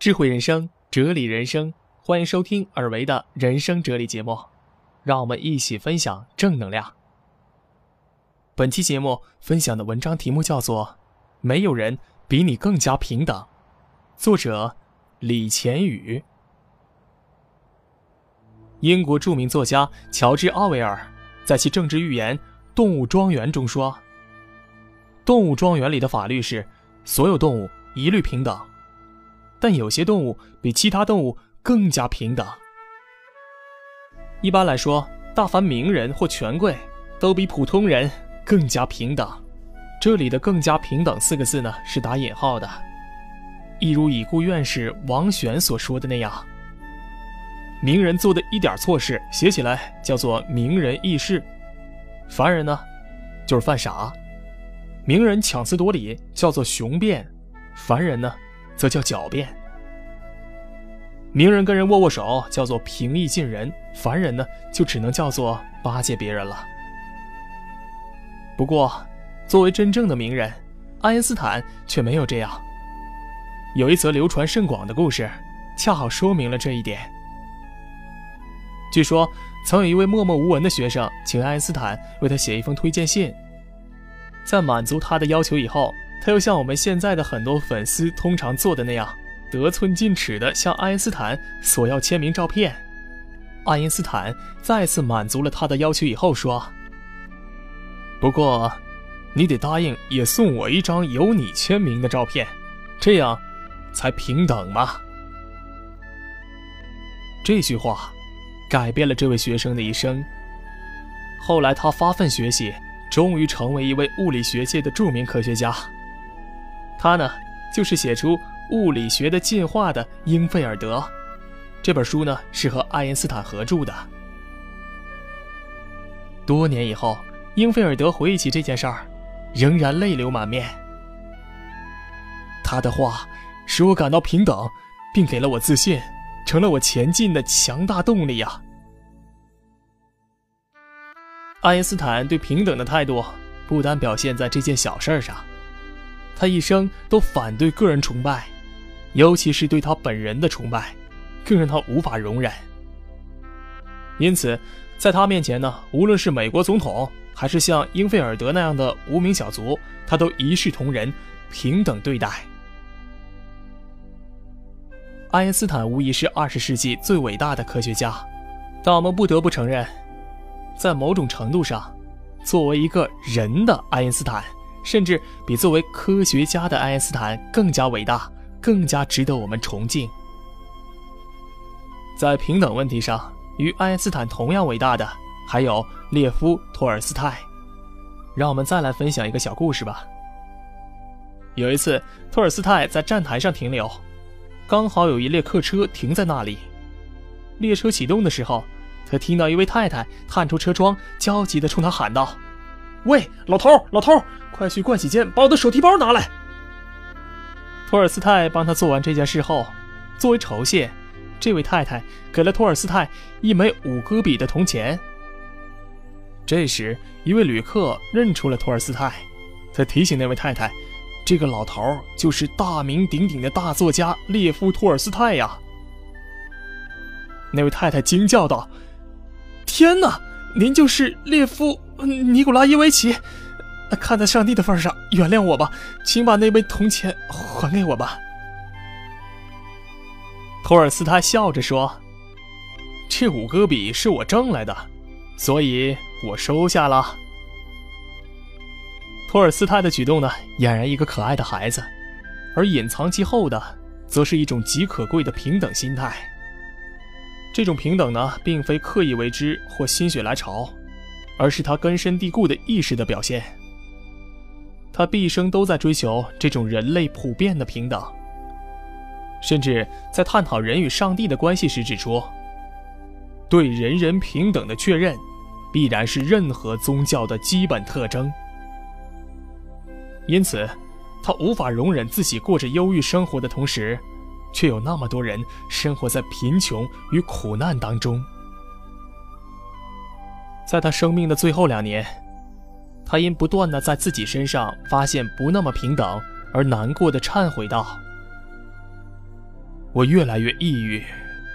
智慧人生，哲理人生，欢迎收听尔维的人生哲理节目，让我们一起分享正能量。本期节目分享的文章题目叫做《没有人比你更加平等》，作者李乾宇。英国著名作家乔治·奥威尔在其政治寓言《动物庄园》中说：“动物庄园里的法律是，所有动物一律平等。”但有些动物比其他动物更加平等。一般来说，大凡名人或权贵都比普通人更加平等。这里的“更加平等”四个字呢，是打引号的。一如已故院士王选所说的那样：“名人做的一点错事，写起来叫做名人轶事；凡人呢，就是犯傻。名人强词夺理，叫做雄辩；凡人呢。”则叫狡辩。名人跟人握握手，叫做平易近人；凡人呢，就只能叫做巴结别人了。不过，作为真正的名人，爱因斯坦却没有这样。有一则流传甚广的故事，恰好说明了这一点。据说，曾有一位默默无闻的学生，请爱因斯坦为他写一封推荐信，在满足他的要求以后。他又像我们现在的很多粉丝通常做的那样，得寸进尺地向爱因斯坦索要签名照片。爱因斯坦再次满足了他的要求以后说：“不过，你得答应也送我一张有你签名的照片，这样才平等嘛。”这句话改变了这位学生的一生。后来他发奋学习，终于成为一位物理学界的著名科学家。他呢，就是写出《物理学的进化》的英菲尔德。这本书呢，是和爱因斯坦合著的。多年以后，英菲尔德回忆起这件事儿，仍然泪流满面。他的话使我感到平等，并给了我自信，成了我前进的强大动力呀。爱因斯坦对平等的态度，不单表现在这件小事上。他一生都反对个人崇拜，尤其是对他本人的崇拜，更让他无法容忍。因此，在他面前呢，无论是美国总统，还是像英菲尔德那样的无名小卒，他都一视同仁，平等对待。爱因斯坦无疑是二十世纪最伟大的科学家，但我们不得不承认，在某种程度上，作为一个人的爱因斯坦。甚至比作为科学家的爱因斯坦更加伟大，更加值得我们崇敬。在平等问题上，与爱因斯坦同样伟大的还有列夫·托尔斯泰。让我们再来分享一个小故事吧。有一次，托尔斯泰在站台上停留，刚好有一列客车停在那里。列车启动的时候，他听到一位太太探出车窗，焦急地冲他喊道：“喂，老头，老头！”快去盥洗间把我的手提包拿来。托尔斯泰帮他做完这件事后，作为酬谢，这位太太给了托尔斯泰一枚五戈比的铜钱。这时，一位旅客认出了托尔斯泰，他提醒那位太太：“这个老头就是大名鼎鼎的大作家列夫·托尔斯泰呀。”那位太太惊叫道：“天哪，您就是列夫·尼古拉耶维奇！”看在上帝的份上，原谅我吧，请把那枚铜钱还给我吧。托尔斯泰笑着说：“这五戈比是我挣来的，所以我收下了。”托尔斯泰的举动呢，俨然一个可爱的孩子，而隐藏其后的，则是一种极可贵的平等心态。这种平等呢，并非刻意为之或心血来潮，而是他根深蒂固的意识的表现。他毕生都在追求这种人类普遍的平等，甚至在探讨人与上帝的关系时指出，对人人平等的确认，必然是任何宗教的基本特征。因此，他无法容忍自己过着忧郁生活的同时，却有那么多人生活在贫穷与苦难当中。在他生命的最后两年。他因不断的在自己身上发现不那么平等而难过的忏悔道：“我越来越抑郁，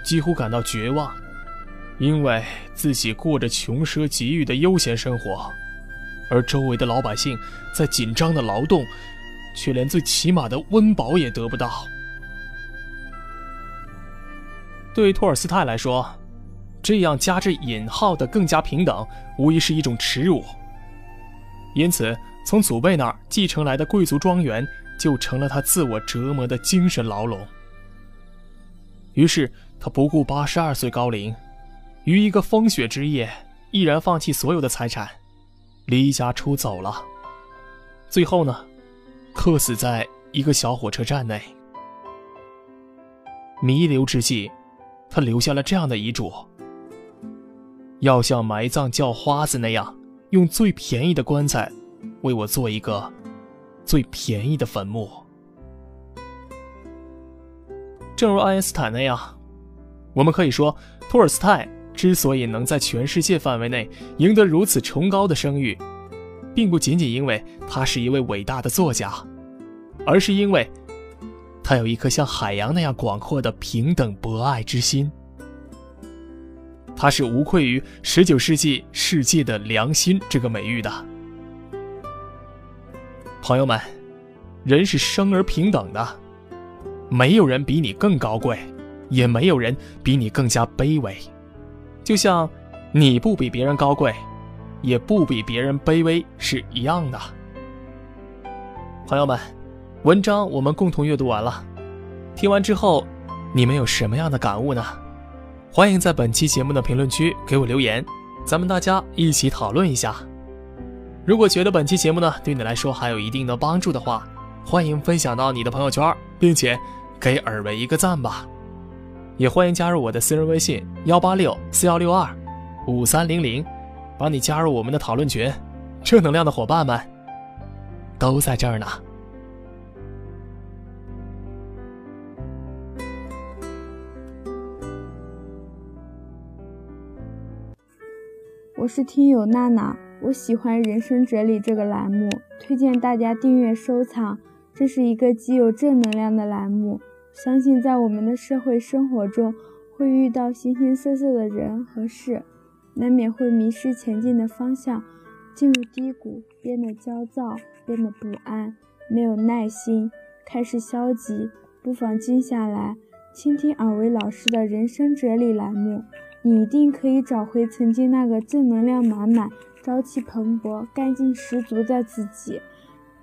几乎感到绝望，因为自己过着穷奢极欲的悠闲生活，而周围的老百姓在紧张的劳动，却连最起码的温饱也得不到。对于托尔斯泰来说，这样加之引号的更加平等，无疑是一种耻辱。因此，从祖辈那儿继承来的贵族庄园，就成了他自我折磨的精神牢笼。于是他不顾八十二岁高龄，于一个风雪之夜，毅然放弃所有的财产，离家出走了。最后呢，客死在一个小火车站内。弥留之际，他留下了这样的遗嘱：要像埋葬叫花子那样，用最便宜的棺材，为我做一个最便宜的坟墓。正如爱因斯坦那样，我们可以说，托尔斯泰之所以能在全世界范围内赢得如此崇高的声誉，并不仅仅因为他是一位伟大的作家，而是因为他有一颗像海洋那样广阔的平等博爱之心。他是无愧于十九世纪世界的良心这个美誉的。朋友们，人是生而平等的。没有人比你更高贵，也没有人比你更加卑微。就像你不比别人高贵，也不比别人卑微是一样的。朋友们，文章我们共同阅读完了，听完之后，你们有什么样的感悟呢？欢迎在本期节目的评论区给我留言，咱们大家一起讨论一下。如果觉得本期节目呢对你来说还有一定的帮助的话，欢迎分享到你的朋友圈，并且。给尔维一个赞吧，也欢迎加入我的私人微信幺八六四幺六二五三零零，把你加入我们的讨论群，正能量的伙伴们都在这儿呢。我是听友娜娜，我喜欢人生哲理这个栏目，推荐大家订阅收藏。这是一个极有正能量的栏目，相信在我们的社会生活中，会遇到形形色色的人和事，难免会迷失前进的方向，进入低谷，变得焦躁，变得不安，没有耐心，开始消极。不妨静下来，倾听尔维老师的人生哲理栏目，你一定可以找回曾经那个正能量满满、朝气蓬勃、干劲十足的自己。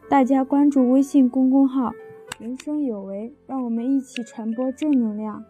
大家关注微信公众号“人生有为”，让我们一起传播正能量。